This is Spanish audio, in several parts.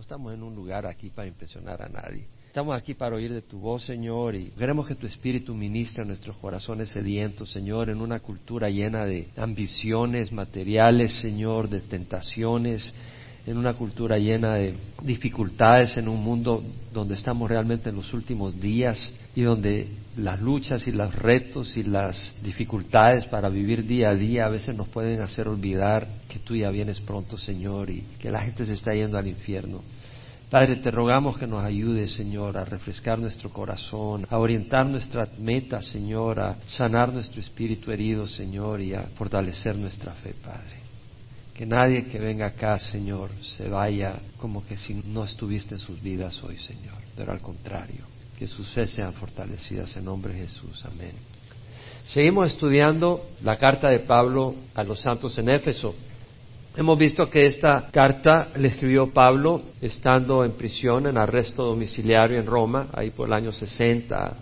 No estamos en un lugar aquí para impresionar a nadie. Estamos aquí para oír de tu voz, Señor, y queremos que tu Espíritu ministre a nuestros corazones sedientos, Señor, en una cultura llena de ambiciones materiales, Señor, de tentaciones, en una cultura llena de dificultades, en un mundo donde estamos realmente en los últimos días y donde las luchas y los retos y las dificultades para vivir día a día a veces nos pueden hacer olvidar que tú ya vienes pronto, Señor, y que la gente se está yendo al infierno. Padre, te rogamos que nos ayudes, Señor, a refrescar nuestro corazón, a orientar nuestra meta, Señor, a sanar nuestro espíritu herido, Señor, y a fortalecer nuestra fe, Padre. Que nadie que venga acá, Señor, se vaya como que si no estuviste en sus vidas hoy, Señor, pero al contrario, que sus fe sean fortalecidas en nombre de Jesús. Amén. Seguimos estudiando la carta de Pablo a los santos en Éfeso. Hemos visto que esta carta le escribió Pablo estando en prisión, en arresto domiciliario en Roma, ahí por el año 60.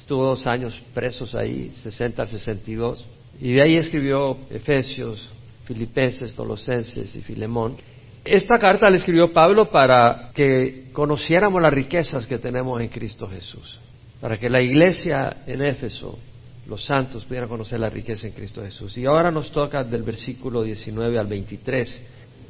Estuvo dos años presos ahí, 60 al 62. Y de ahí escribió Efesios, Filipenses, Colosenses y Filemón. Esta carta le escribió Pablo para que conociéramos las riquezas que tenemos en Cristo Jesús, para que la iglesia en Éfeso, los santos, pudieran conocer la riqueza en Cristo Jesús. Y ahora nos toca del versículo 19 al 23,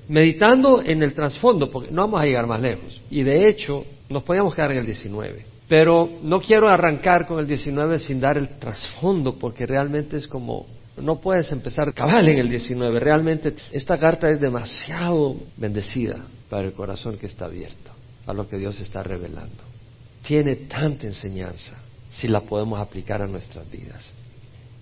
meditando en el trasfondo, porque no vamos a llegar más lejos. Y de hecho, nos podíamos quedar en el 19. Pero no quiero arrancar con el 19 sin dar el trasfondo, porque realmente es como no puedes empezar cabal en el 19. Realmente esta carta es demasiado bendecida para el corazón que está abierto a lo que Dios está revelando. Tiene tanta enseñanza si la podemos aplicar a nuestras vidas.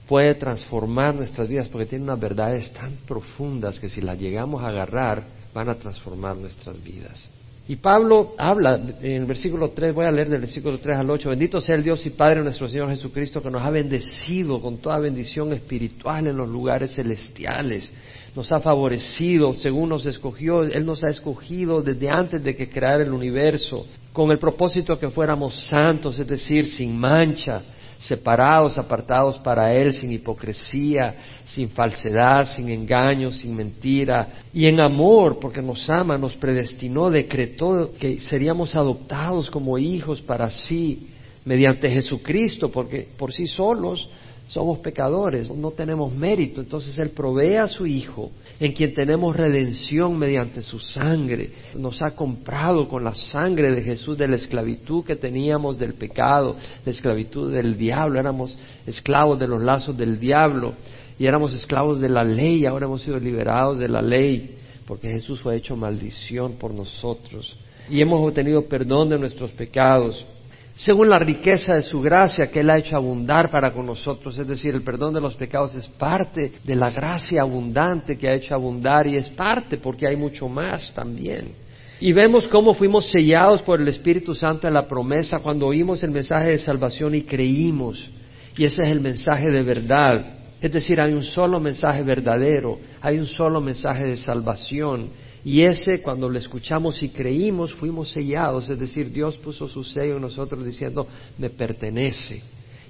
Puede transformar nuestras vidas porque tiene unas verdades tan profundas que si las llegamos a agarrar van a transformar nuestras vidas. Y Pablo habla en el versículo 3, voy a leer del versículo 3 al 8, bendito sea el Dios y Padre nuestro Señor Jesucristo que nos ha bendecido con toda bendición espiritual en los lugares celestiales, nos ha favorecido según nos escogió, Él nos ha escogido desde antes de que creara el universo, con el propósito que fuéramos santos, es decir, sin mancha, separados, apartados para Él, sin hipocresía, sin falsedad, sin engaño, sin mentira, y en amor, porque nos ama, nos predestinó, decretó que seríamos adoptados como hijos para sí, mediante Jesucristo, porque por sí solos somos pecadores, no tenemos mérito, entonces Él provee a su Hijo, en quien tenemos redención mediante su sangre, nos ha comprado con la sangre de Jesús de la esclavitud que teníamos del pecado, la esclavitud del diablo, éramos esclavos de los lazos del diablo y éramos esclavos de la ley, ahora hemos sido liberados de la ley, porque Jesús fue hecho maldición por nosotros. Y hemos obtenido perdón de nuestros pecados según la riqueza de su gracia que Él ha hecho abundar para con nosotros, es decir, el perdón de los pecados es parte de la gracia abundante que ha hecho abundar y es parte porque hay mucho más también. Y vemos cómo fuimos sellados por el Espíritu Santo en la promesa cuando oímos el mensaje de salvación y creímos. Y ese es el mensaje de verdad. Es decir, hay un solo mensaje verdadero, hay un solo mensaje de salvación y ese, cuando lo escuchamos y creímos, fuimos sellados, es decir, Dios puso su sello en nosotros diciendo, me pertenece.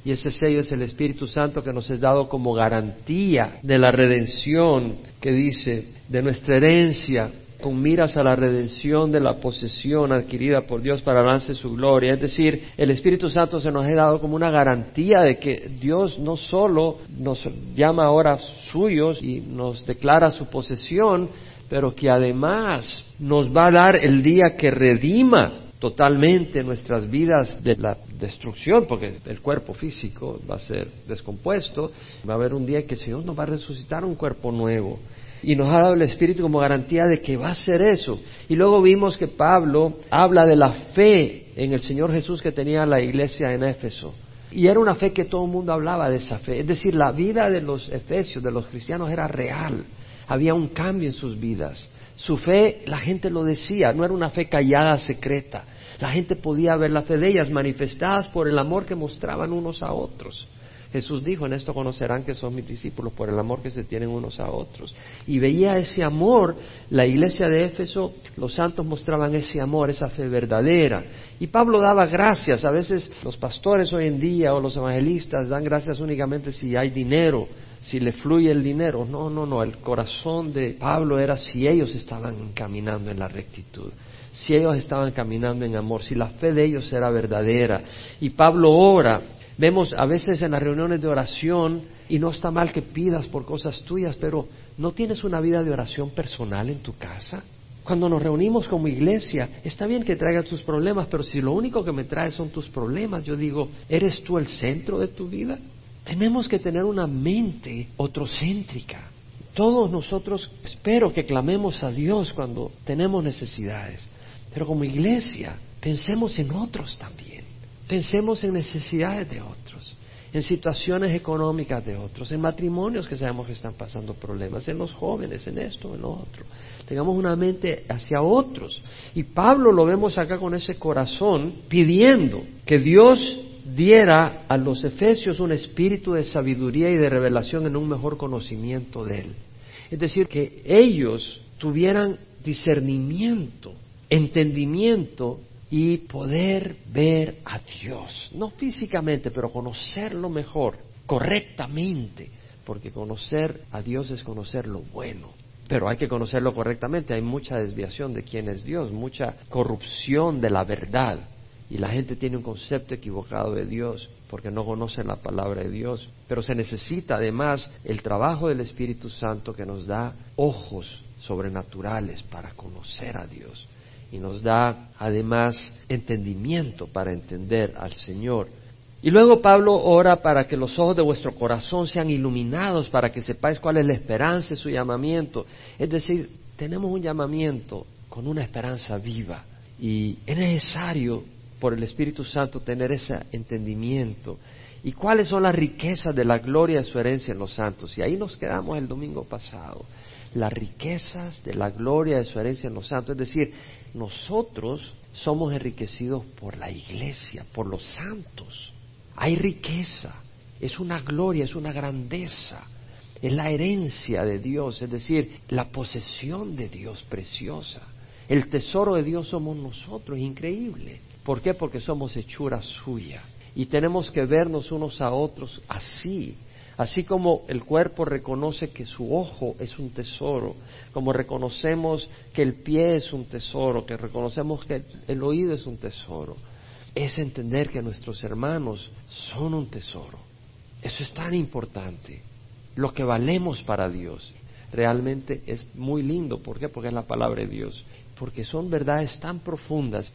Y ese sello es el Espíritu Santo que nos es dado como garantía de la redención, que dice, de nuestra herencia, con miras a la redención de la posesión adquirida por Dios para avance su gloria. Es decir, el Espíritu Santo se nos ha dado como una garantía de que Dios no solo nos llama ahora suyos y nos declara su posesión, pero que además nos va a dar el día que redima totalmente nuestras vidas de la destrucción, porque el cuerpo físico va a ser descompuesto, va a haber un día que el Señor nos va a resucitar un cuerpo nuevo. Y nos ha dado el Espíritu como garantía de que va a ser eso. Y luego vimos que Pablo habla de la fe en el Señor Jesús que tenía la iglesia en Éfeso. Y era una fe que todo el mundo hablaba de esa fe. Es decir, la vida de los efesios, de los cristianos, era real había un cambio en sus vidas. Su fe, la gente lo decía, no era una fe callada, secreta. La gente podía ver la fe de ellas manifestadas por el amor que mostraban unos a otros. Jesús dijo, en esto conocerán que son mis discípulos por el amor que se tienen unos a otros. Y veía ese amor, la iglesia de Éfeso, los santos mostraban ese amor, esa fe verdadera. Y Pablo daba gracias, a veces los pastores hoy en día o los evangelistas dan gracias únicamente si hay dinero, si le fluye el dinero. No, no, no, el corazón de Pablo era si ellos estaban caminando en la rectitud, si ellos estaban caminando en amor, si la fe de ellos era verdadera. Y Pablo ora, vemos a veces en las reuniones de oración, y no está mal que pidas por cosas tuyas, pero ¿no tienes una vida de oración personal en tu casa? Cuando nos reunimos como iglesia, está bien que traigas tus problemas, pero si lo único que me traes son tus problemas, yo digo, ¿eres tú el centro de tu vida? Tenemos que tener una mente otrocéntrica. Todos nosotros espero que clamemos a Dios cuando tenemos necesidades, pero como iglesia pensemos en otros también, pensemos en necesidades de otros, en situaciones económicas de otros, en matrimonios que sabemos que están pasando problemas, en los jóvenes, en esto, en lo otro. Tengamos una mente hacia otros. Y Pablo lo vemos acá con ese corazón pidiendo que Dios diera a los efesios un espíritu de sabiduría y de revelación en un mejor conocimiento de Él. Es decir, que ellos tuvieran discernimiento, entendimiento y poder ver a Dios, no físicamente, pero conocerlo mejor, correctamente, porque conocer a Dios es conocer lo bueno. Pero hay que conocerlo correctamente, hay mucha desviación de quién es Dios, mucha corrupción de la verdad. Y la gente tiene un concepto equivocado de Dios porque no conocen la palabra de Dios. Pero se necesita además el trabajo del Espíritu Santo que nos da ojos sobrenaturales para conocer a Dios y nos da además entendimiento para entender al Señor. Y luego Pablo ora para que los ojos de vuestro corazón sean iluminados, para que sepáis cuál es la esperanza de su llamamiento. Es decir, tenemos un llamamiento con una esperanza viva y es necesario por el Espíritu Santo tener ese entendimiento. ¿Y cuáles son las riquezas de la gloria de su herencia en los santos? Y ahí nos quedamos el domingo pasado. Las riquezas de la gloria de su herencia en los santos. Es decir, nosotros somos enriquecidos por la iglesia, por los santos. Hay riqueza, es una gloria, es una grandeza, es la herencia de Dios, es decir, la posesión de Dios preciosa. El tesoro de Dios somos nosotros, increíble. ¿Por qué? Porque somos hechura suya. Y tenemos que vernos unos a otros así. Así como el cuerpo reconoce que su ojo es un tesoro, como reconocemos que el pie es un tesoro, que reconocemos que el oído es un tesoro, es entender que nuestros hermanos son un tesoro. Eso es tan importante. Lo que valemos para Dios realmente es muy lindo. ¿Por qué? Porque es la palabra de Dios. Porque son verdades tan profundas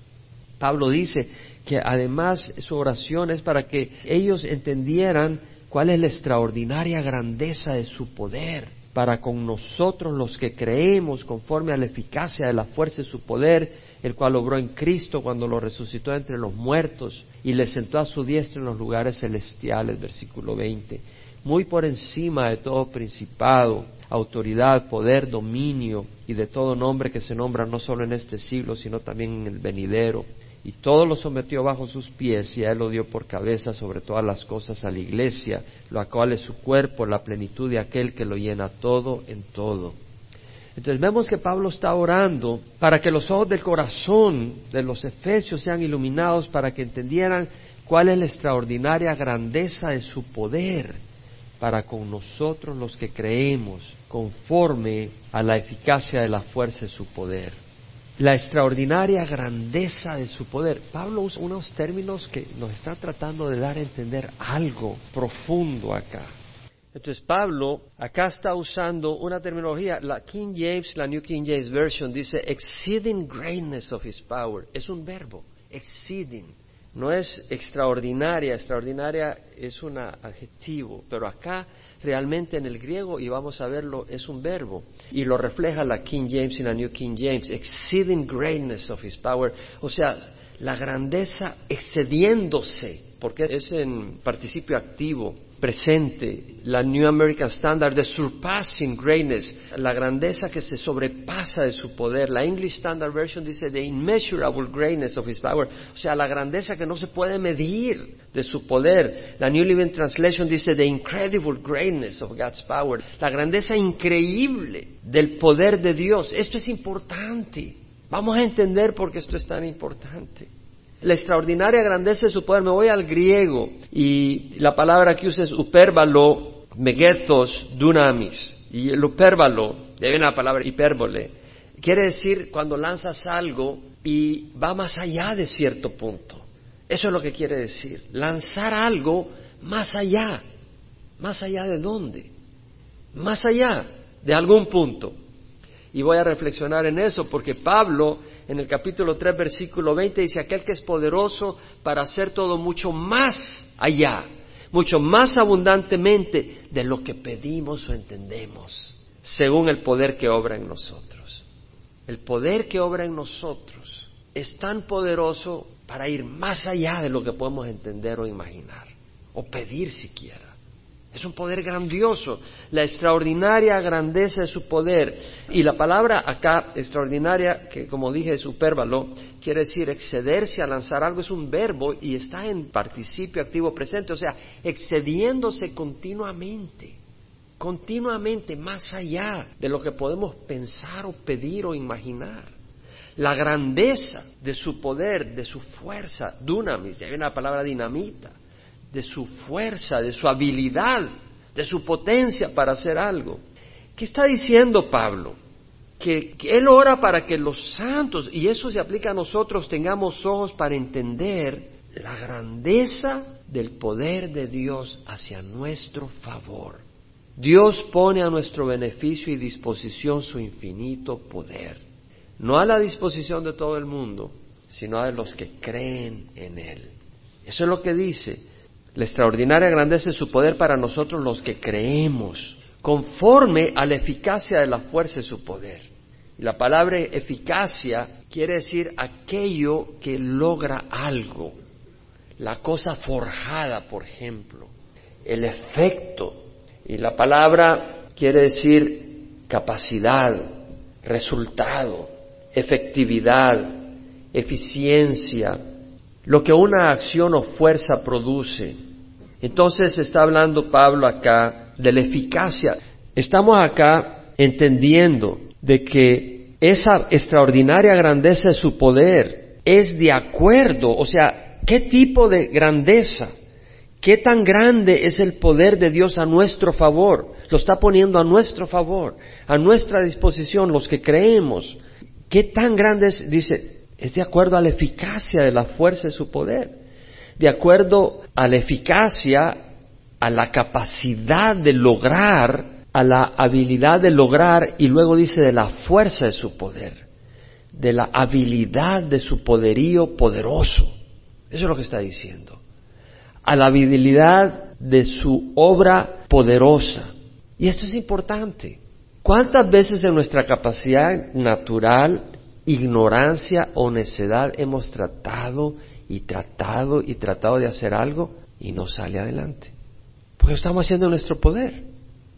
Pablo dice que además su oración es para que ellos entendieran cuál es la extraordinaria grandeza de su poder para con nosotros los que creemos conforme a la eficacia de la fuerza de su poder, el cual obró en Cristo cuando lo resucitó entre los muertos y le sentó a su diestra en los lugares celestiales, versículo 20, muy por encima de todo principado, autoridad, poder, dominio y de todo nombre que se nombra no solo en este siglo, sino también en el venidero y todo lo sometió bajo sus pies y a él lo dio por cabeza sobre todas las cosas a la iglesia, lo cual es su cuerpo, la plenitud de aquel que lo llena todo en todo. Entonces vemos que Pablo está orando para que los ojos del corazón de los efesios sean iluminados, para que entendieran cuál es la extraordinaria grandeza de su poder para con nosotros los que creemos, conforme a la eficacia de la fuerza de su poder la extraordinaria grandeza de su poder. Pablo usa unos términos que nos está tratando de dar a entender algo profundo acá. Entonces Pablo acá está usando una terminología, la King James, la New King James Version dice exceeding greatness of his power. Es un verbo, exceeding. No es extraordinaria, extraordinaria es un adjetivo, pero acá realmente en el griego, y vamos a verlo, es un verbo, y lo refleja la King James y la New King James, exceeding greatness of his power, o sea, la grandeza excediéndose, porque es en participio activo, presente, la New American Standard, the surpassing greatness, la grandeza que se sobrepasa de su poder. La English Standard Version dice the immeasurable greatness of his power, o sea, la grandeza que no se puede medir de su poder. La New Living Translation dice the incredible greatness of God's power, la grandeza increíble del poder de Dios. Esto es importante. Vamos a entender por qué esto es tan importante la extraordinaria grandeza de su poder. Me voy al griego y la palabra que usa es upérbalo, megethos, dunamis. Y el upérbalo, de la palabra hipérbole, quiere decir cuando lanzas algo y va más allá de cierto punto. Eso es lo que quiere decir. Lanzar algo más allá. ¿Más allá de dónde? Más allá de algún punto. Y voy a reflexionar en eso porque Pablo en el capítulo 3 versículo 20 dice, aquel que es poderoso para hacer todo mucho más allá, mucho más abundantemente de lo que pedimos o entendemos, según el poder que obra en nosotros. El poder que obra en nosotros es tan poderoso para ir más allá de lo que podemos entender o imaginar, o pedir siquiera. Es un poder grandioso, la extraordinaria grandeza de su poder. Y la palabra acá, extraordinaria, que como dije es supervalo, quiere decir excederse a lanzar algo, es un verbo y está en participio activo presente, o sea, excediéndose continuamente, continuamente, más allá de lo que podemos pensar o pedir o imaginar. La grandeza de su poder, de su fuerza, dunamis, hay una palabra dinamita de su fuerza, de su habilidad, de su potencia para hacer algo. ¿Qué está diciendo Pablo? Que, Él ora para que los santos, y eso se aplica a nosotros, tengamos ojos para entender la grandeza del poder de Dios hacia nuestro favor. Dios pone a nuestro beneficio y disposición su infinito poder, no a la disposición de todo el mundo, sino a los que creen en Él. Eso es lo que dice. La extraordinaria grandeza de su poder para nosotros los que creemos, conforme a la eficacia de la fuerza de su poder. La palabra eficacia quiere decir aquello que logra algo, la cosa forjada, por ejemplo, el efecto. Y la palabra quiere decir capacidad, resultado, efectividad, eficiencia, lo que una acción o fuerza produce. Entonces está hablando Pablo acá de la eficacia. Estamos acá entendiendo de que esa extraordinaria grandeza de su poder es de acuerdo, o sea, ¿qué tipo de grandeza? ¿Qué tan grande es el poder de Dios a nuestro favor? Lo está poniendo a nuestro favor, a nuestra disposición, los que creemos. ¿Qué tan grande es? Dice, es de acuerdo a la eficacia de la fuerza de su poder, de acuerdo a la eficacia, a la capacidad de lograr, a la habilidad de lograr, y luego dice de la fuerza de su poder, de la habilidad de su poderío poderoso. Eso es lo que está diciendo. A la habilidad de su obra poderosa. Y esto es importante. ¿Cuántas veces en nuestra capacidad natural ignorancia o necedad hemos tratado y tratado y tratado de hacer algo y no sale adelante. Porque estamos haciendo nuestro poder.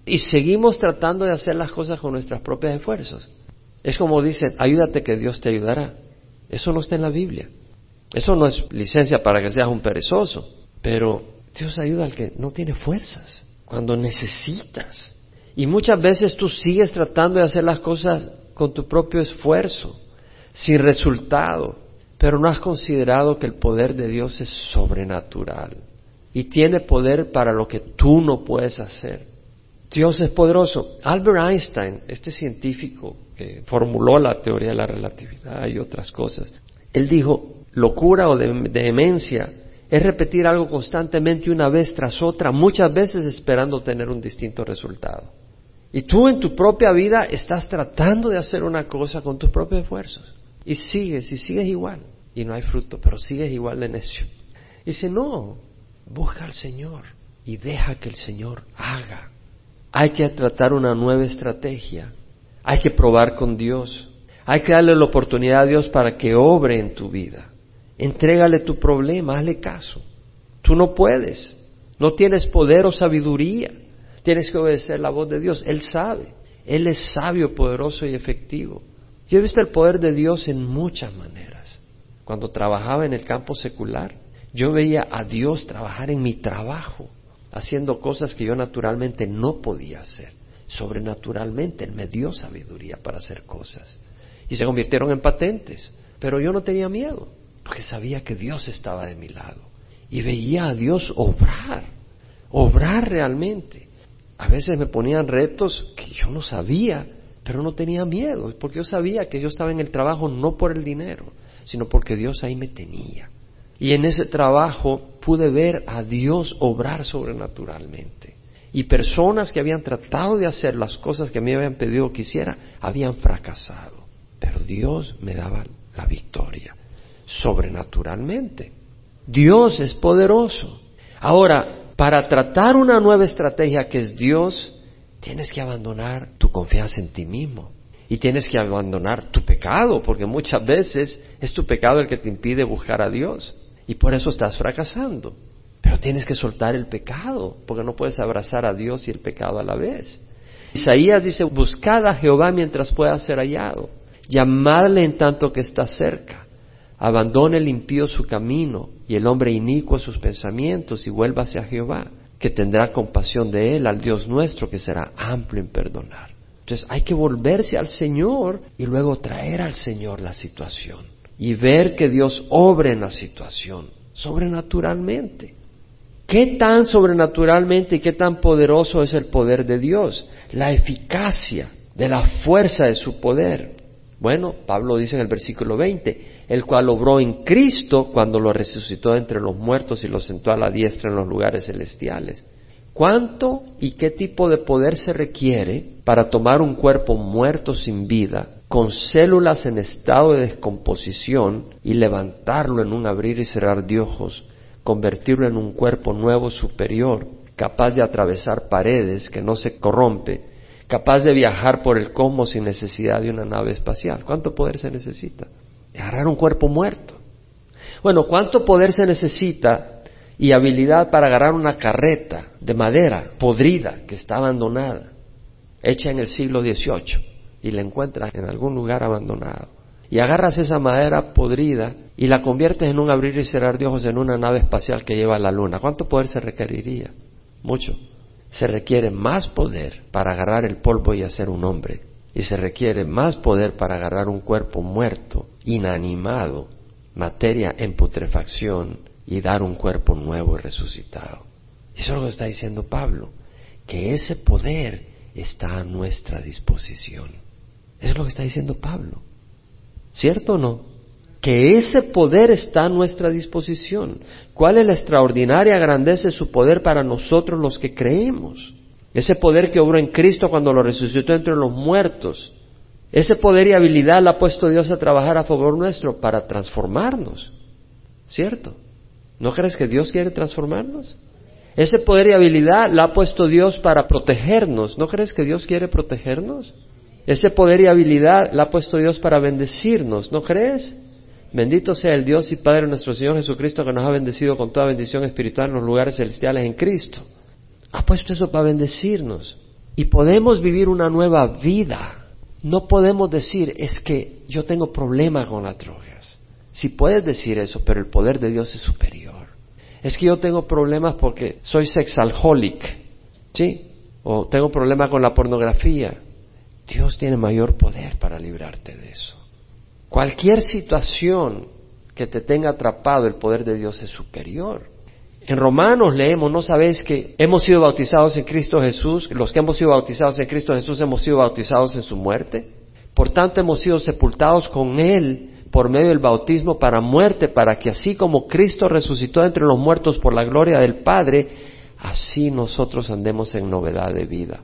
Y seguimos tratando de hacer las cosas con nuestras propias esfuerzos. Es como dicen, ayúdate que Dios te ayudará. Eso no está en la Biblia. Eso no es licencia para que seas un perezoso. Pero Dios ayuda al que no tiene fuerzas, cuando necesitas. Y muchas veces tú sigues tratando de hacer las cosas con tu propio esfuerzo sin resultado, pero no has considerado que el poder de Dios es sobrenatural y tiene poder para lo que tú no puedes hacer. Dios es poderoso. Albert Einstein, este científico que formuló la teoría de la relatividad y otras cosas, él dijo, locura o demencia es repetir algo constantemente una vez tras otra, muchas veces esperando tener un distinto resultado. Y tú en tu propia vida estás tratando de hacer una cosa con tus propios esfuerzos. Y sigues, y sigues igual. Y no hay fruto, pero sigues igual de necio. Y dice, no, busca al Señor y deja que el Señor haga. Hay que tratar una nueva estrategia. Hay que probar con Dios. Hay que darle la oportunidad a Dios para que obre en tu vida. Entrégale tu problema, hazle caso. Tú no puedes. No tienes poder o sabiduría. Tienes que obedecer la voz de Dios. Él sabe. Él es sabio, poderoso y efectivo. Yo he visto el poder de Dios en muchas maneras. Cuando trabajaba en el campo secular, yo veía a Dios trabajar en mi trabajo, haciendo cosas que yo naturalmente no podía hacer. Sobrenaturalmente Él me dio sabiduría para hacer cosas. Y se convirtieron en patentes. Pero yo no tenía miedo, porque sabía que Dios estaba de mi lado. Y veía a Dios obrar, obrar realmente. A veces me ponían retos que yo no sabía pero no tenía miedo, porque yo sabía que yo estaba en el trabajo no por el dinero, sino porque Dios ahí me tenía. Y en ese trabajo pude ver a Dios obrar sobrenaturalmente. Y personas que habían tratado de hacer las cosas que me habían pedido que hiciera, habían fracasado. Pero Dios me daba la victoria, sobrenaturalmente. Dios es poderoso. Ahora, para tratar una nueva estrategia que es Dios, tienes que abandonar tu confianza en ti mismo. Y tienes que abandonar tu pecado, porque muchas veces es tu pecado el que te impide buscar a Dios y por eso estás fracasando. Pero tienes que soltar el pecado, porque no puedes abrazar a Dios y el pecado a la vez. Isaías dice, buscad a Jehová mientras pueda ser hallado, llamadle en tanto que está cerca, abandone el impío su camino y el hombre inicuo sus pensamientos y vuélvase a Jehová, que tendrá compasión de él, al Dios nuestro, que será amplio en perdonar. Entonces hay que volverse al Señor y luego traer al Señor la situación y ver que Dios obre en la situación sobrenaturalmente. ¿Qué tan sobrenaturalmente y qué tan poderoso es el poder de Dios? La eficacia de la fuerza de su poder. Bueno, Pablo dice en el versículo 20, el cual obró en Cristo cuando lo resucitó entre los muertos y lo sentó a la diestra en los lugares celestiales. ¿Cuánto y qué tipo de poder se requiere para tomar un cuerpo muerto sin vida con células en estado de descomposición y levantarlo en un abrir y cerrar de ojos, convertirlo en un cuerpo nuevo superior, capaz de atravesar paredes que no se corrompe, capaz de viajar por el cosmos sin necesidad de una nave espacial. ¿Cuánto poder se necesita? Agarrar un cuerpo muerto. Bueno, ¿cuánto poder se necesita y habilidad para agarrar una carreta de madera podrida que está abandonada, hecha en el siglo XVIII? y la encuentras en algún lugar abandonado. Y agarras esa madera podrida y la conviertes en un abrir y cerrar de ojos en una nave espacial que lleva a la luna. ¿Cuánto poder se requeriría? Mucho. Se requiere más poder para agarrar el polvo y hacer un hombre. Y se requiere más poder para agarrar un cuerpo muerto, inanimado, materia en putrefacción y dar un cuerpo nuevo y resucitado. Y eso es lo que está diciendo Pablo, que ese poder está a nuestra disposición. Eso es lo que está diciendo Pablo. ¿Cierto o no? Que ese poder está a nuestra disposición. ¿Cuál es la extraordinaria grandeza de su poder para nosotros los que creemos? Ese poder que obró en Cristo cuando lo resucitó entre los muertos. Ese poder y habilidad la ha puesto Dios a trabajar a favor nuestro para transformarnos. ¿Cierto? ¿No crees que Dios quiere transformarnos? Ese poder y habilidad la ha puesto Dios para protegernos. ¿No crees que Dios quiere protegernos? Ese poder y habilidad la ha puesto Dios para bendecirnos, ¿no crees? Bendito sea el Dios y Padre nuestro Señor Jesucristo que nos ha bendecido con toda bendición espiritual en los lugares celestiales en Cristo. Ha puesto eso para bendecirnos. Y podemos vivir una nueva vida. No podemos decir, es que yo tengo problemas con las drogas. Si puedes decir eso, pero el poder de Dios es superior. Es que yo tengo problemas porque soy sexalholic, ¿sí? O tengo problemas con la pornografía. Dios tiene mayor poder para librarte de eso. Cualquier situación que te tenga atrapado, el poder de Dios es superior. En Romanos leemos, ¿no sabéis que hemos sido bautizados en Cristo Jesús? Los que hemos sido bautizados en Cristo Jesús hemos sido bautizados en su muerte. Por tanto hemos sido sepultados con Él por medio del bautismo para muerte, para que así como Cristo resucitó entre los muertos por la gloria del Padre, así nosotros andemos en novedad de vida.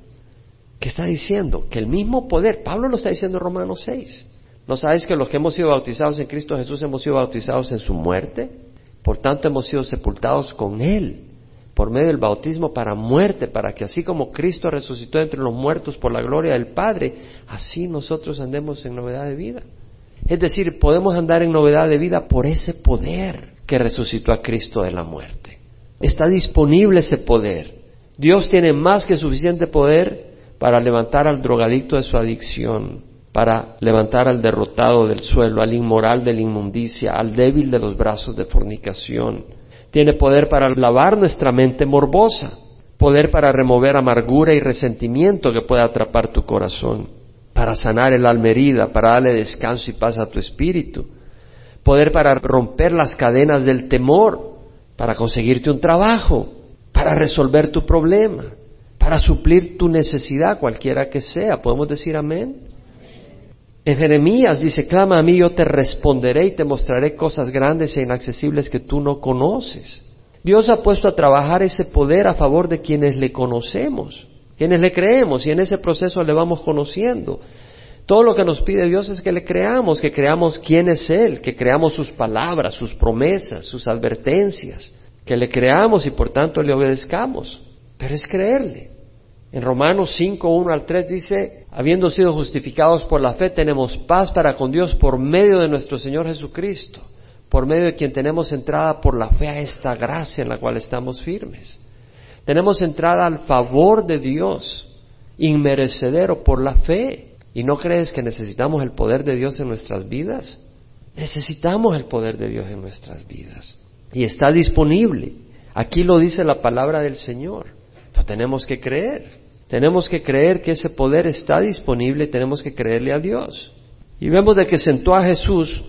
¿Qué está diciendo? Que el mismo poder, Pablo lo está diciendo en Romanos 6. ¿No sabéis que los que hemos sido bautizados en Cristo Jesús hemos sido bautizados en su muerte? Por tanto hemos sido sepultados con Él por medio del bautismo para muerte, para que así como Cristo resucitó entre los muertos por la gloria del Padre, así nosotros andemos en novedad de vida. Es decir, podemos andar en novedad de vida por ese poder que resucitó a Cristo de la muerte. Está disponible ese poder. Dios tiene más que suficiente poder para levantar al drogadicto de su adicción, para levantar al derrotado del suelo, al inmoral de la inmundicia, al débil de los brazos de fornicación. Tiene poder para lavar nuestra mente morbosa, poder para remover amargura y resentimiento que pueda atrapar tu corazón, para sanar el alma herida, para darle descanso y paz a tu espíritu, poder para romper las cadenas del temor, para conseguirte un trabajo, para resolver tu problema, para suplir tu necesidad, cualquiera que sea. ¿Podemos decir amén? En Jeremías dice, clama a mí, yo te responderé y te mostraré cosas grandes e inaccesibles que tú no conoces. Dios ha puesto a trabajar ese poder a favor de quienes le conocemos, quienes le creemos y en ese proceso le vamos conociendo. Todo lo que nos pide Dios es que le creamos, que creamos quién es Él, que creamos sus palabras, sus promesas, sus advertencias, que le creamos y por tanto le obedezcamos. Pero es creerle. En Romanos 5, 1 al 3 dice, habiendo sido justificados por la fe, tenemos paz para con Dios por medio de nuestro Señor Jesucristo, por medio de quien tenemos entrada por la fe a esta gracia en la cual estamos firmes. Tenemos entrada al favor de Dios, inmerecedero por la fe. ¿Y no crees que necesitamos el poder de Dios en nuestras vidas? Necesitamos el poder de Dios en nuestras vidas. Y está disponible. Aquí lo dice la palabra del Señor tenemos que creer. Tenemos que creer que ese poder está disponible tenemos que creerle a Dios. Y vemos de que sentó a Jesús,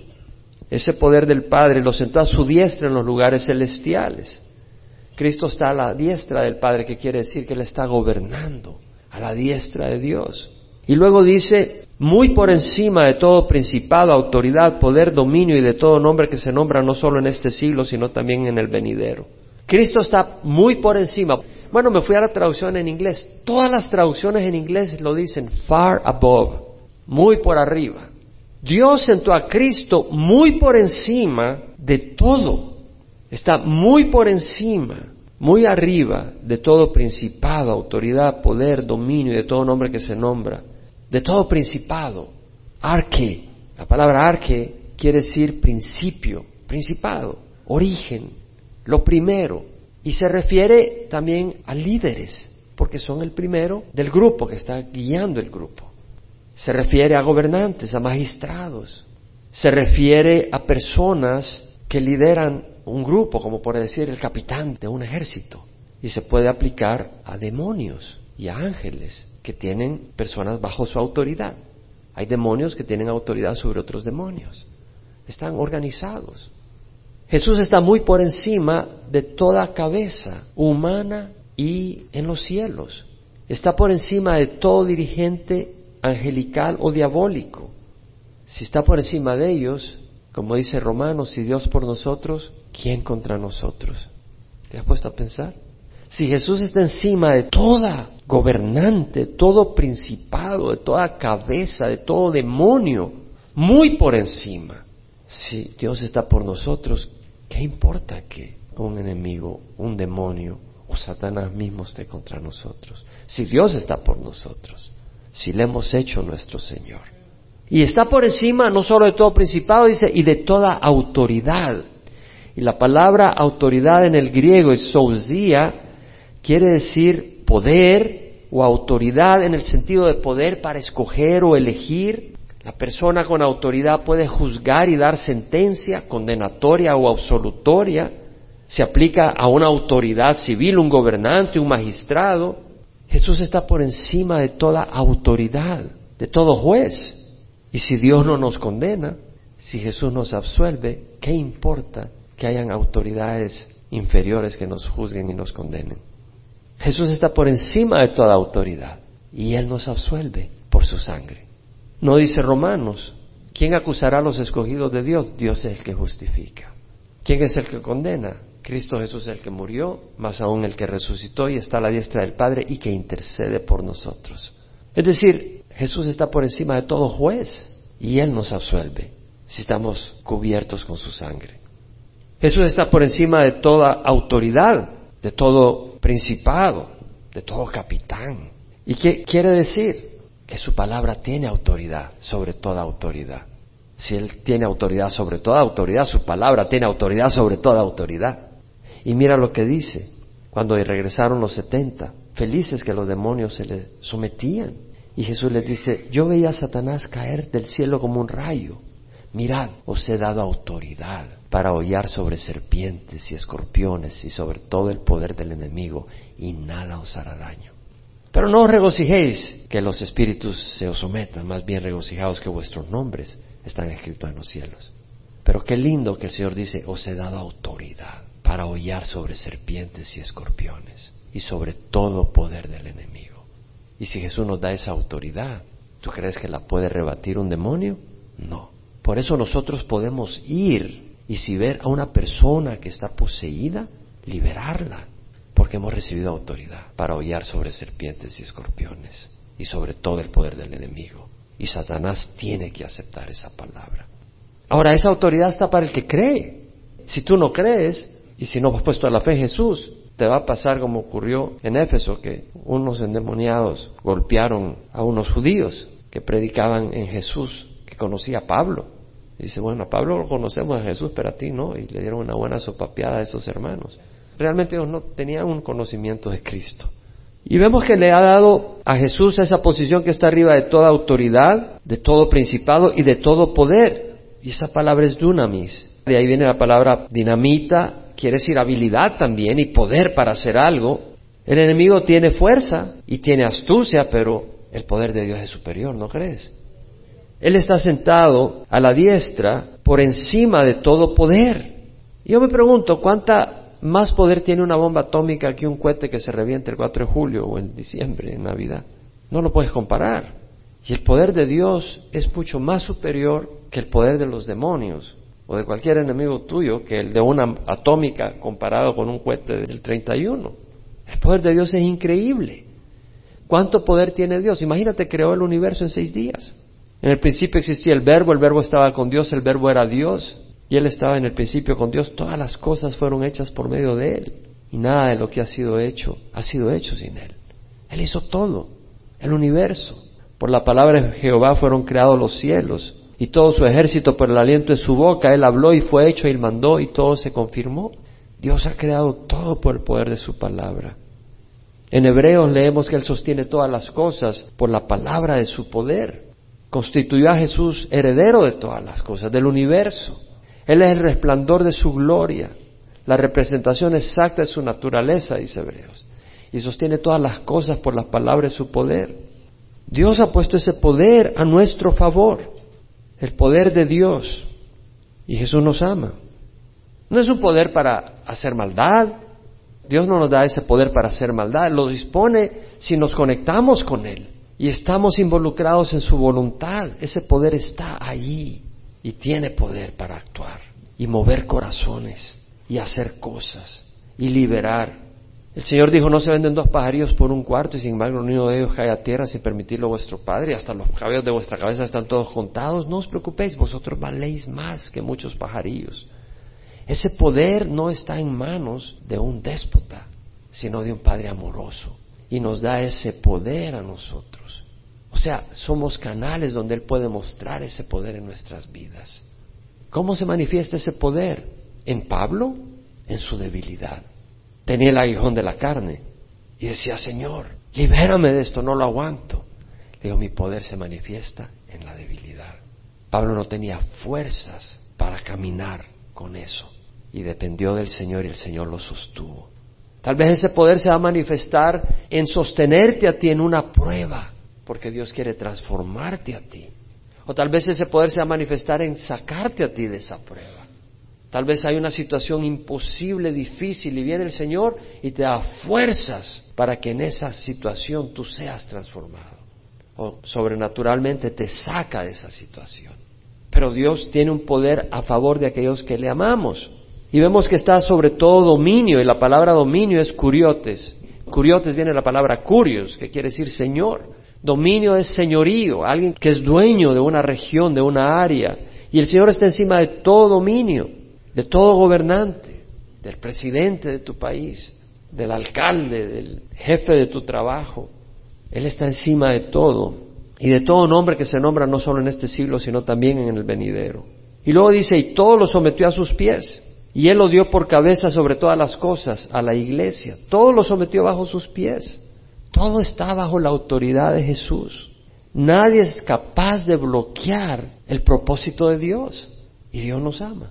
ese poder del Padre, lo sentó a su diestra en los lugares celestiales. Cristo está a la diestra del Padre, que quiere decir que Él está gobernando a la diestra de Dios. Y luego dice, muy por encima de todo principado, autoridad, poder, dominio y de todo nombre que se nombra no solo en este siglo, sino también en el venidero. Cristo está muy por encima. Bueno, me fui a la traducción en inglés. Todas las traducciones en inglés lo dicen far above, muy por arriba. Dios sentó a Cristo muy por encima de todo. Está muy por encima, muy arriba de todo principado, autoridad, poder, dominio y de todo nombre que se nombra. De todo principado. Arque. La palabra arque quiere decir principio, principado, origen, lo primero. Y se refiere también a líderes, porque son el primero del grupo que está guiando el grupo. Se refiere a gobernantes, a magistrados. Se refiere a personas que lideran un grupo, como por decir el capitán de un ejército. Y se puede aplicar a demonios y a ángeles que tienen personas bajo su autoridad. Hay demonios que tienen autoridad sobre otros demonios. Están organizados. Jesús está muy por encima de toda cabeza humana y en los cielos. Está por encima de todo dirigente angelical o diabólico. Si está por encima de ellos, como dice Romanos, si Dios por nosotros, ¿quién contra nosotros? ¿Te has puesto a pensar? Si Jesús está encima de toda gobernante, todo principado, de toda cabeza, de todo demonio, muy por encima. Si Dios está por nosotros, ¿Qué importa que un enemigo, un demonio o Satanás mismo esté contra nosotros? Si Dios está por nosotros, si le hemos hecho nuestro Señor. Y está por encima no solo de todo principado, dice, y de toda autoridad. Y la palabra autoridad en el griego es quiere decir poder o autoridad en el sentido de poder para escoger o elegir, la persona con autoridad puede juzgar y dar sentencia condenatoria o absolutoria. Se aplica a una autoridad civil, un gobernante, un magistrado. Jesús está por encima de toda autoridad, de todo juez. Y si Dios no nos condena, si Jesús nos absuelve, ¿qué importa que hayan autoridades inferiores que nos juzguen y nos condenen? Jesús está por encima de toda autoridad y Él nos absuelve por su sangre. No dice Romanos, ¿quién acusará a los escogidos de Dios? Dios es el que justifica. ¿Quién es el que condena? Cristo Jesús es el que murió, más aún el que resucitó y está a la diestra del Padre y que intercede por nosotros. Es decir, Jesús está por encima de todo juez y Él nos absuelve si estamos cubiertos con su sangre. Jesús está por encima de toda autoridad, de todo principado, de todo capitán. ¿Y qué quiere decir? Que su palabra tiene autoridad sobre toda autoridad. Si Él tiene autoridad sobre toda autoridad, su palabra tiene autoridad sobre toda autoridad. Y mira lo que dice, cuando regresaron los setenta, felices que los demonios se le sometían. Y Jesús les dice, yo veía a Satanás caer del cielo como un rayo. Mirad, os he dado autoridad para hollar sobre serpientes y escorpiones y sobre todo el poder del enemigo, y nada os hará daño. Pero no os regocijéis que los espíritus se os sometan, más bien regocijaos que vuestros nombres están escritos en los cielos. Pero qué lindo que el Señor dice, os he dado autoridad para hollar sobre serpientes y escorpiones y sobre todo poder del enemigo. Y si Jesús nos da esa autoridad, ¿tú crees que la puede rebatir un demonio? No. Por eso nosotros podemos ir y si ver a una persona que está poseída, liberarla, porque hemos recibido autoridad para hollar sobre serpientes y escorpiones y sobre todo el poder del enemigo. Y Satanás tiene que aceptar esa palabra. Ahora, esa autoridad está para el que cree. Si tú no crees, y si no has puesto la fe en Jesús, te va a pasar como ocurrió en Éfeso, que unos endemoniados golpearon a unos judíos que predicaban en Jesús, que conocía a Pablo. dice, bueno, a Pablo lo conocemos a Jesús, pero a ti no. Y le dieron una buena sopapeada a esos hermanos. Realmente ellos no tenían un conocimiento de Cristo. Y vemos que le ha dado a Jesús esa posición que está arriba de toda autoridad, de todo principado y de todo poder. Y esa palabra es dunamis. De ahí viene la palabra dinamita, quiere decir habilidad también y poder para hacer algo. El enemigo tiene fuerza y tiene astucia, pero el poder de Dios es superior, ¿no crees? Él está sentado a la diestra por encima de todo poder. Yo me pregunto, ¿cuánta más poder tiene una bomba atómica que un cohete que se reviente el 4 de julio o en diciembre, en Navidad? No lo puedes comparar. Y el poder de Dios es mucho más superior que el poder de los demonios o de cualquier enemigo tuyo que el de una atómica comparado con un cohete del 31. El poder de Dios es increíble. ¿Cuánto poder tiene Dios? Imagínate, creó el universo en seis días. En el principio existía el verbo, el verbo estaba con Dios, el verbo era Dios, y Él estaba en el principio con Dios. Todas las cosas fueron hechas por medio de Él, y nada de lo que ha sido hecho ha sido hecho sin Él. Él hizo todo, el universo. Por la palabra de Jehová fueron creados los cielos, y todo su ejército por el aliento de su boca. Él habló y fue hecho y él mandó y todo se confirmó. Dios ha creado todo por el poder de su palabra. En Hebreos leemos que Él sostiene todas las cosas por la palabra de su poder. Constituyó a Jesús heredero de todas las cosas, del universo. Él es el resplandor de su gloria, la representación exacta de su naturaleza, dice Hebreos. Y sostiene todas las cosas por la palabra de su poder. Dios ha puesto ese poder a nuestro favor el poder de Dios. Y Jesús nos ama. No es un poder para hacer maldad. Dios no nos da ese poder para hacer maldad. Lo dispone si nos conectamos con Él y estamos involucrados en su voluntad. Ese poder está allí y tiene poder para actuar y mover corazones y hacer cosas y liberar el Señor dijo, no se venden dos pajarillos por un cuarto y sin embargo uno de ellos cae a tierra sin permitirlo vuestro Padre hasta los cabellos de vuestra cabeza están todos contados. No os preocupéis, vosotros valéis más que muchos pajarillos. Ese poder no está en manos de un déspota, sino de un Padre amoroso y nos da ese poder a nosotros. O sea, somos canales donde Él puede mostrar ese poder en nuestras vidas. ¿Cómo se manifiesta ese poder? En Pablo, en su debilidad tenía el aguijón de la carne y decía, Señor, libérame de esto, no lo aguanto. Le digo, mi poder se manifiesta en la debilidad. Pablo no tenía fuerzas para caminar con eso y dependió del Señor y el Señor lo sostuvo. Tal vez ese poder se va a manifestar en sostenerte a ti en una prueba, porque Dios quiere transformarte a ti. O tal vez ese poder se va a manifestar en sacarte a ti de esa prueba. Tal vez hay una situación imposible, difícil, y viene el Señor y te da fuerzas para que en esa situación tú seas transformado. O sobrenaturalmente te saca de esa situación. Pero Dios tiene un poder a favor de aquellos que le amamos. Y vemos que está sobre todo dominio, y la palabra dominio es curiotes. Curiotes viene la palabra curios, que quiere decir Señor. Dominio es señorío, alguien que es dueño de una región, de una área. Y el Señor está encima de todo dominio de todo gobernante, del presidente de tu país, del alcalde, del jefe de tu trabajo. Él está encima de todo y de todo nombre que se nombra no solo en este siglo, sino también en el venidero. Y luego dice, y todo lo sometió a sus pies. Y él lo dio por cabeza sobre todas las cosas a la iglesia. Todo lo sometió bajo sus pies. Todo está bajo la autoridad de Jesús. Nadie es capaz de bloquear el propósito de Dios. Y Dios nos ama.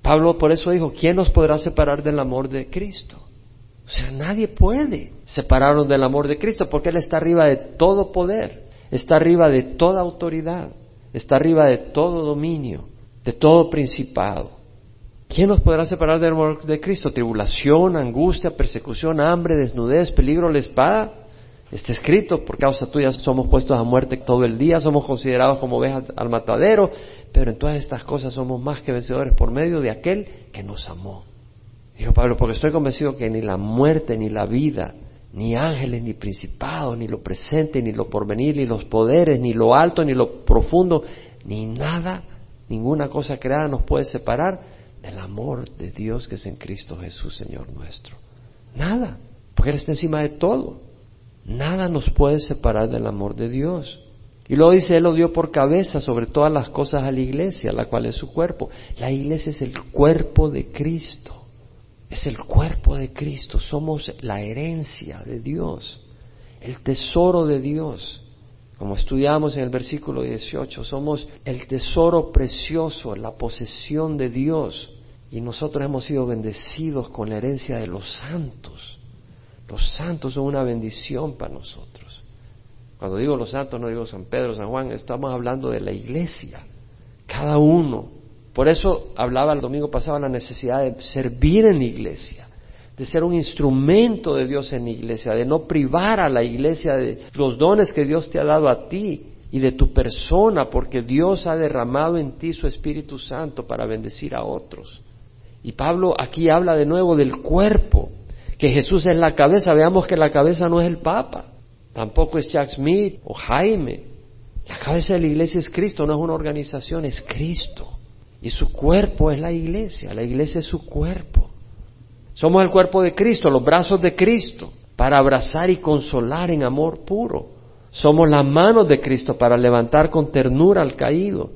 Pablo por eso dijo, ¿quién nos podrá separar del amor de Cristo? O sea, nadie puede separarnos del amor de Cristo porque Él está arriba de todo poder, está arriba de toda autoridad, está arriba de todo dominio, de todo principado. ¿Quién nos podrá separar del amor de Cristo? Tribulación, angustia, persecución, hambre, desnudez, peligro, la espada. Está escrito, por causa tuya somos puestos a muerte todo el día, somos considerados como ovejas al matadero, pero en todas estas cosas somos más que vencedores por medio de aquel que nos amó. Dijo Pablo, porque estoy convencido que ni la muerte, ni la vida, ni ángeles, ni principados, ni lo presente, ni lo porvenir, ni los poderes, ni lo alto, ni lo profundo, ni nada, ninguna cosa creada nos puede separar del amor de Dios que es en Cristo Jesús, Señor nuestro. Nada, porque Él está encima de todo. Nada nos puede separar del amor de Dios. Y luego dice, Él lo dio por cabeza sobre todas las cosas a la iglesia, la cual es su cuerpo. La iglesia es el cuerpo de Cristo. Es el cuerpo de Cristo. Somos la herencia de Dios, el tesoro de Dios. Como estudiamos en el versículo 18, somos el tesoro precioso, la posesión de Dios. Y nosotros hemos sido bendecidos con la herencia de los santos. Los santos son una bendición para nosotros. Cuando digo los santos no digo San Pedro, San Juan, estamos hablando de la iglesia, cada uno. Por eso hablaba el domingo pasado la necesidad de servir en la iglesia, de ser un instrumento de Dios en la iglesia, de no privar a la iglesia de los dones que Dios te ha dado a ti y de tu persona, porque Dios ha derramado en ti su Espíritu Santo para bendecir a otros. Y Pablo aquí habla de nuevo del cuerpo, que Jesús es la cabeza, veamos que la cabeza no es el Papa, tampoco es Jack Smith o Jaime. La cabeza de la iglesia es Cristo, no es una organización, es Cristo. Y su cuerpo es la iglesia, la iglesia es su cuerpo. Somos el cuerpo de Cristo, los brazos de Cristo, para abrazar y consolar en amor puro. Somos las manos de Cristo para levantar con ternura al caído.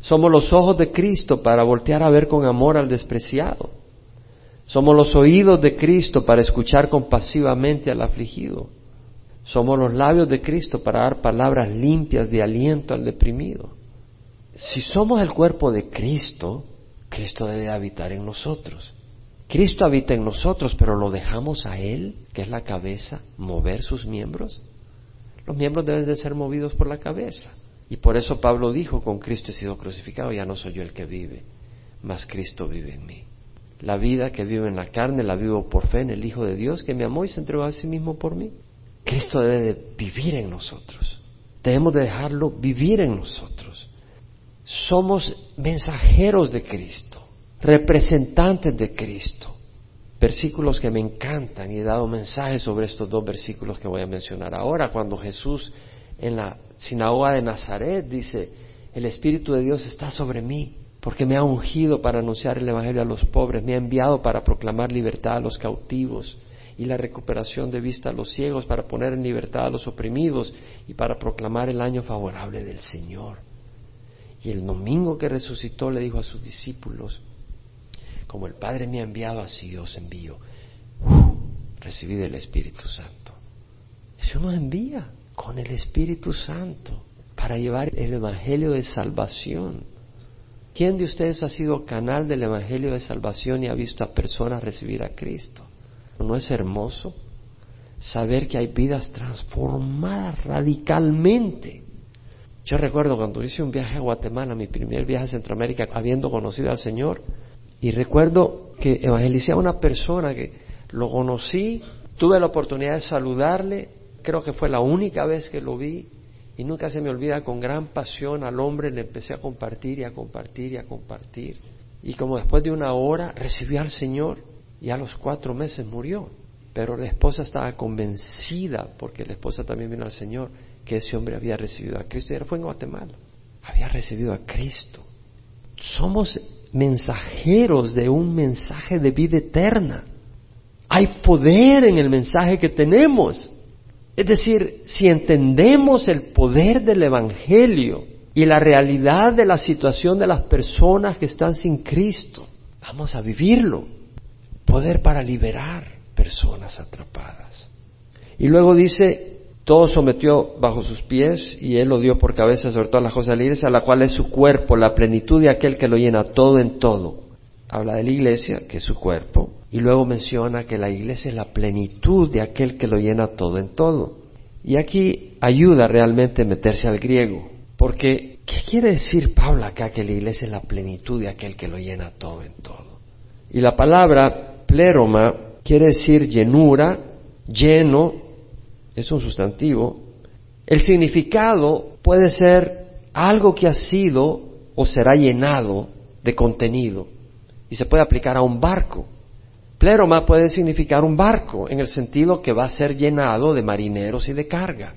Somos los ojos de Cristo para voltear a ver con amor al despreciado. Somos los oídos de Cristo para escuchar compasivamente al afligido. Somos los labios de Cristo para dar palabras limpias de aliento al deprimido. Si somos el cuerpo de Cristo, Cristo debe habitar en nosotros. Cristo habita en nosotros, pero lo dejamos a Él, que es la cabeza, mover sus miembros. Los miembros deben de ser movidos por la cabeza. Y por eso Pablo dijo, con Cristo he sido crucificado, ya no soy yo el que vive, mas Cristo vive en mí. La vida que vivo en la carne la vivo por fe en el Hijo de Dios que me amó y se entregó a sí mismo por mí. Cristo debe de vivir en nosotros. Debemos de dejarlo vivir en nosotros. Somos mensajeros de Cristo, representantes de Cristo. Versículos que me encantan y he dado mensajes sobre estos dos versículos que voy a mencionar ahora. Cuando Jesús en la sinagoga de Nazaret dice, el Espíritu de Dios está sobre mí porque me ha ungido para anunciar el Evangelio a los pobres, me ha enviado para proclamar libertad a los cautivos y la recuperación de vista a los ciegos, para poner en libertad a los oprimidos y para proclamar el año favorable del Señor. Y el domingo que resucitó le dijo a sus discípulos, como el Padre me ha enviado, así os envío. recibid el Espíritu Santo. Eso nos envía con el Espíritu Santo para llevar el Evangelio de salvación ¿Quién de ustedes ha sido canal del Evangelio de Salvación y ha visto a personas recibir a Cristo? ¿No es hermoso saber que hay vidas transformadas radicalmente? Yo recuerdo cuando hice un viaje a Guatemala, mi primer viaje a Centroamérica, habiendo conocido al Señor, y recuerdo que evangelicé a una persona que lo conocí, tuve la oportunidad de saludarle, creo que fue la única vez que lo vi, y nunca se me olvida, con gran pasión al hombre le empecé a compartir y a compartir y a compartir. Y como después de una hora recibió al Señor y a los cuatro meses murió. Pero la esposa estaba convencida, porque la esposa también vino al Señor, que ese hombre había recibido a Cristo. Y era fue en Guatemala. Había recibido a Cristo. Somos mensajeros de un mensaje de vida eterna. Hay poder en el mensaje que tenemos. Es decir, si entendemos el poder del Evangelio y la realidad de la situación de las personas que están sin Cristo, vamos a vivirlo. Poder para liberar personas atrapadas. Y luego dice, todo sometió bajo sus pies y él lo dio por cabeza sobre todas las cosas la a la cual es su cuerpo, la plenitud de aquel que lo llena todo en todo. Habla de la iglesia, que es su cuerpo, y luego menciona que la iglesia es la plenitud de aquel que lo llena todo en todo. Y aquí ayuda realmente meterse al griego, porque ¿qué quiere decir Pablo acá que la iglesia es la plenitud de aquel que lo llena todo en todo? Y la palabra pleroma quiere decir llenura, lleno, es un sustantivo. El significado puede ser algo que ha sido o será llenado de contenido y se puede aplicar a un barco. Pleroma puede significar un barco en el sentido que va a ser llenado de marineros y de carga.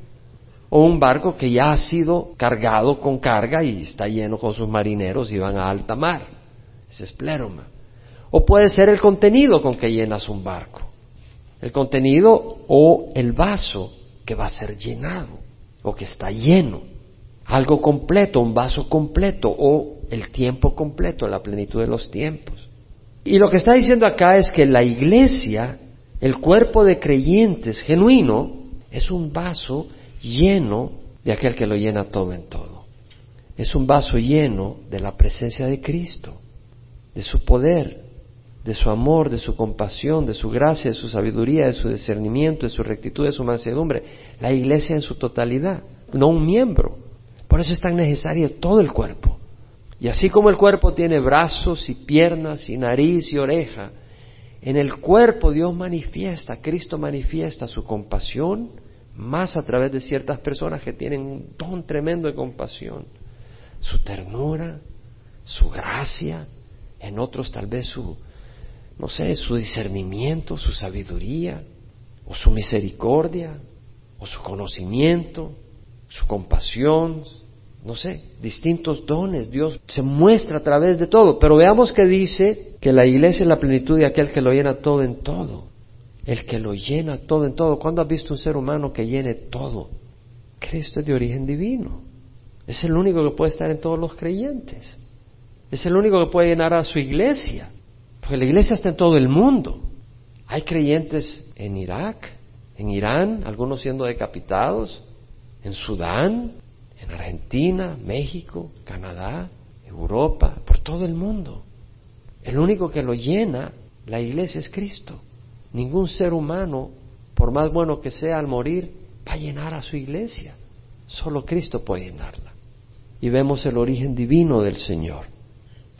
O un barco que ya ha sido cargado con carga y está lleno con sus marineros y van a alta mar. Ese es pleroma. O puede ser el contenido con que llenas un barco. El contenido o el vaso que va a ser llenado o que está lleno. Algo completo, un vaso completo o el tiempo completo, la plenitud de los tiempos. Y lo que está diciendo acá es que la iglesia, el cuerpo de creyentes genuino, es un vaso lleno de aquel que lo llena todo en todo. Es un vaso lleno de la presencia de Cristo, de su poder, de su amor, de su compasión, de su gracia, de su sabiduría, de su discernimiento, de su rectitud, de su mansedumbre. La iglesia en su totalidad, no un miembro. Por eso es tan necesario todo el cuerpo. Y así como el cuerpo tiene brazos y piernas y nariz y oreja, en el cuerpo Dios manifiesta, Cristo manifiesta su compasión más a través de ciertas personas que tienen un don tremendo de compasión, su ternura, su gracia, en otros tal vez su, no sé, su discernimiento, su sabiduría, o su misericordia, o su conocimiento, su compasión, no sé, distintos dones. Dios se muestra a través de todo. Pero veamos que dice que la iglesia es la plenitud de aquel que lo llena todo en todo. El que lo llena todo en todo. ¿Cuándo has visto un ser humano que llene todo? Cristo es de origen divino. Es el único que puede estar en todos los creyentes. Es el único que puede llenar a su iglesia. Porque la iglesia está en todo el mundo. Hay creyentes en Irak, en Irán, algunos siendo decapitados, en Sudán, en Argentina, México, Canadá, Europa, por todo el mundo. El único que lo llena la iglesia es Cristo. Ningún ser humano, por más bueno que sea al morir, va a llenar a su iglesia. Solo Cristo puede llenarla. Y vemos el origen divino del Señor.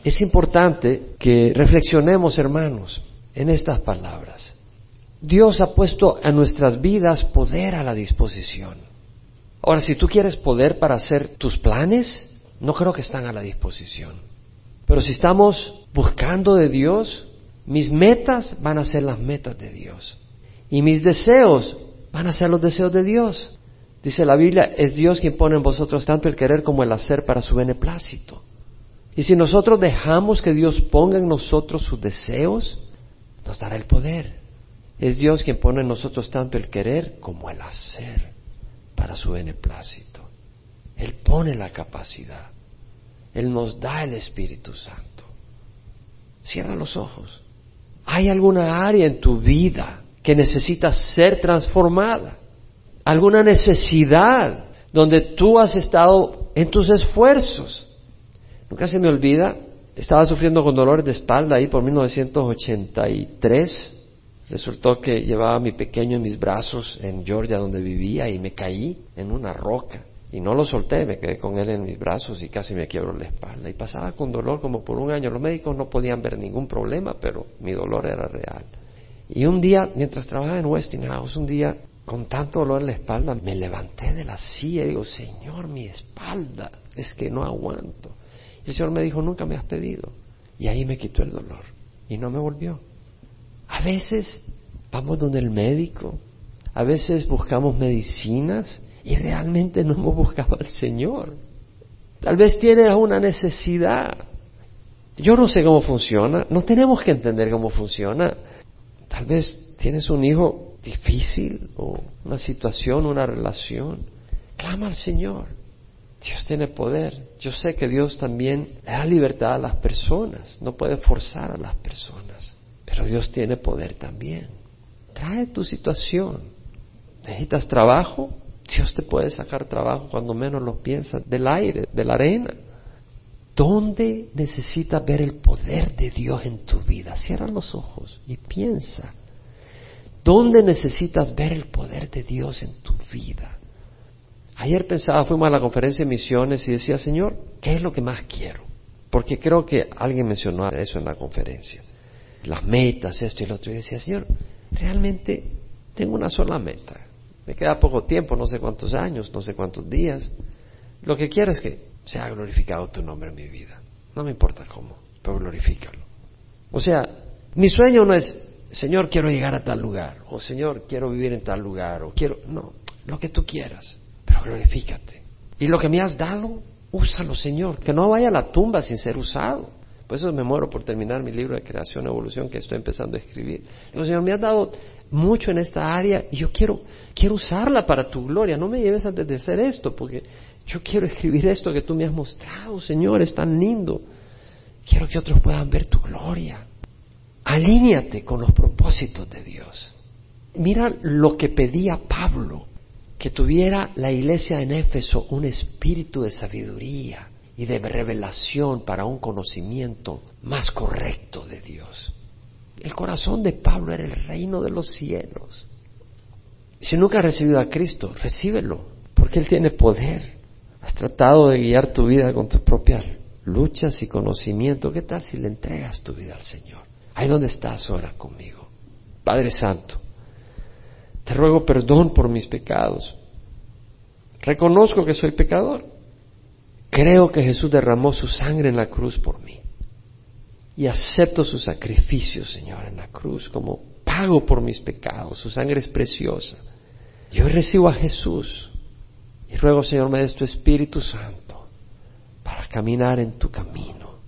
Es importante que reflexionemos, hermanos, en estas palabras. Dios ha puesto a nuestras vidas poder a la disposición. Ahora, si tú quieres poder para hacer tus planes, no creo que están a la disposición. Pero si estamos buscando de Dios, mis metas van a ser las metas de Dios. Y mis deseos van a ser los deseos de Dios. Dice la Biblia, es Dios quien pone en vosotros tanto el querer como el hacer para su beneplácito. Y si nosotros dejamos que Dios ponga en nosotros sus deseos, nos dará el poder. Es Dios quien pone en nosotros tanto el querer como el hacer para su beneplácito. Él pone la capacidad. Él nos da el Espíritu Santo. Cierra los ojos. ¿Hay alguna área en tu vida que necesita ser transformada? ¿Alguna necesidad donde tú has estado en tus esfuerzos? Nunca se me olvida, estaba sufriendo con dolores de espalda ahí por 1983. Resultó que llevaba a mi pequeño en mis brazos en Georgia donde vivía y me caí en una roca. Y no lo solté, me quedé con él en mis brazos y casi me quiebro la espalda. Y pasaba con dolor como por un año. Los médicos no podían ver ningún problema, pero mi dolor era real. Y un día, mientras trabajaba en Westinghouse, un día, con tanto dolor en la espalda, me levanté de la silla y digo, Señor, mi espalda, es que no aguanto. El Señor me dijo, nunca me has pedido. Y ahí me quitó el dolor. Y no me volvió. A veces vamos donde el médico, a veces buscamos medicinas y realmente no hemos buscado al Señor. Tal vez tienes una necesidad. Yo no sé cómo funciona, no tenemos que entender cómo funciona. Tal vez tienes un hijo difícil o una situación, una relación. Clama al Señor. Dios tiene poder. Yo sé que Dios también da libertad a las personas, no puede forzar a las personas, pero Dios tiene poder también. Trae tu situación. ¿Necesitas trabajo? Dios te puede sacar trabajo cuando menos lo piensas, del aire, de la arena. ¿Dónde necesitas ver el poder de Dios en tu vida? Cierra los ojos y piensa. ¿Dónde necesitas ver el poder de Dios en tu vida? Ayer pensaba, fuimos a la conferencia de misiones y decía, Señor, ¿qué es lo que más quiero? Porque creo que alguien mencionó eso en la conferencia. las metas, esto y lo otro. Y decía, Señor, realmente tengo una sola meta. Me queda poco tiempo, no sé cuántos años, no sé cuántos días. Lo que quiero es que sea glorificado tu nombre en mi vida. No me importa cómo, pero glorifícalo. O sea, mi sueño no es, Señor, quiero llegar a tal lugar, o Señor, quiero vivir en tal lugar, o quiero, no, lo que tú quieras, pero glorifícate. Y lo que me has dado, úsalo, Señor, que no vaya a la tumba sin ser usado. Por eso me muero por terminar mi libro de creación y evolución que estoy empezando a escribir. Digo, Señor, me has dado mucho en esta área y yo quiero, quiero usarla para tu gloria. No me lleves antes de hacer esto, porque yo quiero escribir esto que tú me has mostrado, Señor, es tan lindo. Quiero que otros puedan ver tu gloria. Alíñate con los propósitos de Dios. Mira lo que pedía Pablo, que tuviera la iglesia en Éfeso un espíritu de sabiduría y de revelación para un conocimiento más correcto de Dios. El corazón de Pablo era el reino de los cielos. Si nunca has recibido a Cristo, recíbelo, porque Él tiene poder. Has tratado de guiar tu vida con tus propias luchas y conocimiento. ¿Qué tal si le entregas tu vida al Señor? Ahí donde estás ahora conmigo. Padre Santo, te ruego perdón por mis pecados. Reconozco que soy pecador. Creo que Jesús derramó su sangre en la cruz por mí. Y acepto su sacrificio, Señor, en la cruz como pago por mis pecados. Su sangre es preciosa. Y hoy recibo a Jesús. Y ruego, Señor, me des tu Espíritu Santo para caminar en tu camino,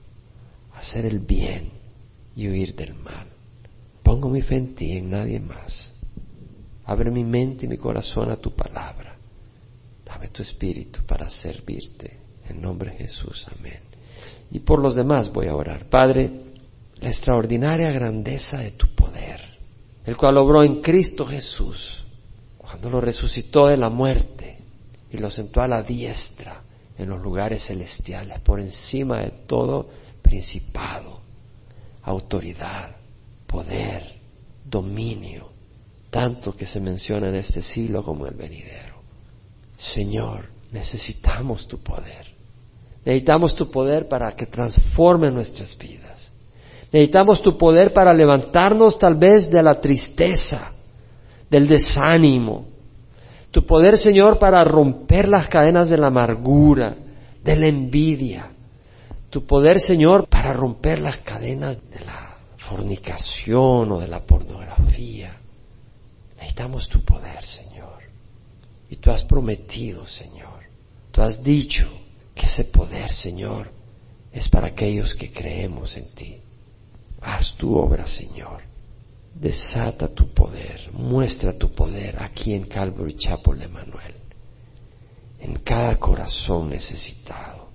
hacer el bien y huir del mal. Pongo mi fe en ti, en nadie más. Abre mi mente y mi corazón a tu palabra. Dame tu espíritu para servirte. En nombre de Jesús, amén. Y por los demás voy a orar. Padre, la extraordinaria grandeza de tu poder, el cual obró en Cristo Jesús, cuando lo resucitó de la muerte y lo sentó a la diestra en los lugares celestiales, por encima de todo principado, autoridad, poder, dominio, tanto que se menciona en este siglo como el venidero. Señor, necesitamos tu poder. Necesitamos tu poder para que transforme nuestras vidas. Necesitamos tu poder para levantarnos tal vez de la tristeza, del desánimo. Tu poder, Señor, para romper las cadenas de la amargura, de la envidia. Tu poder, Señor, para romper las cadenas de la fornicación o de la pornografía. Necesitamos tu poder, Señor. Y tú has prometido, Señor. Tú has dicho que ese poder, Señor, es para aquellos que creemos en ti. Haz tu obra, Señor. Desata tu poder, muestra tu poder aquí en Calvary Chapel de Manuel, en cada corazón necesitado,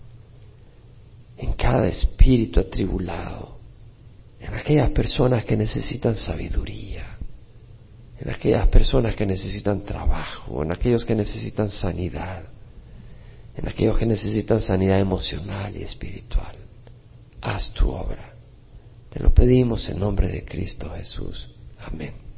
en cada espíritu atribulado, en aquellas personas que necesitan sabiduría, en aquellas personas que necesitan trabajo, en aquellos que necesitan sanidad en aquellos que necesitan sanidad emocional y espiritual. Haz tu obra. Te lo pedimos en nombre de Cristo Jesús. Amén.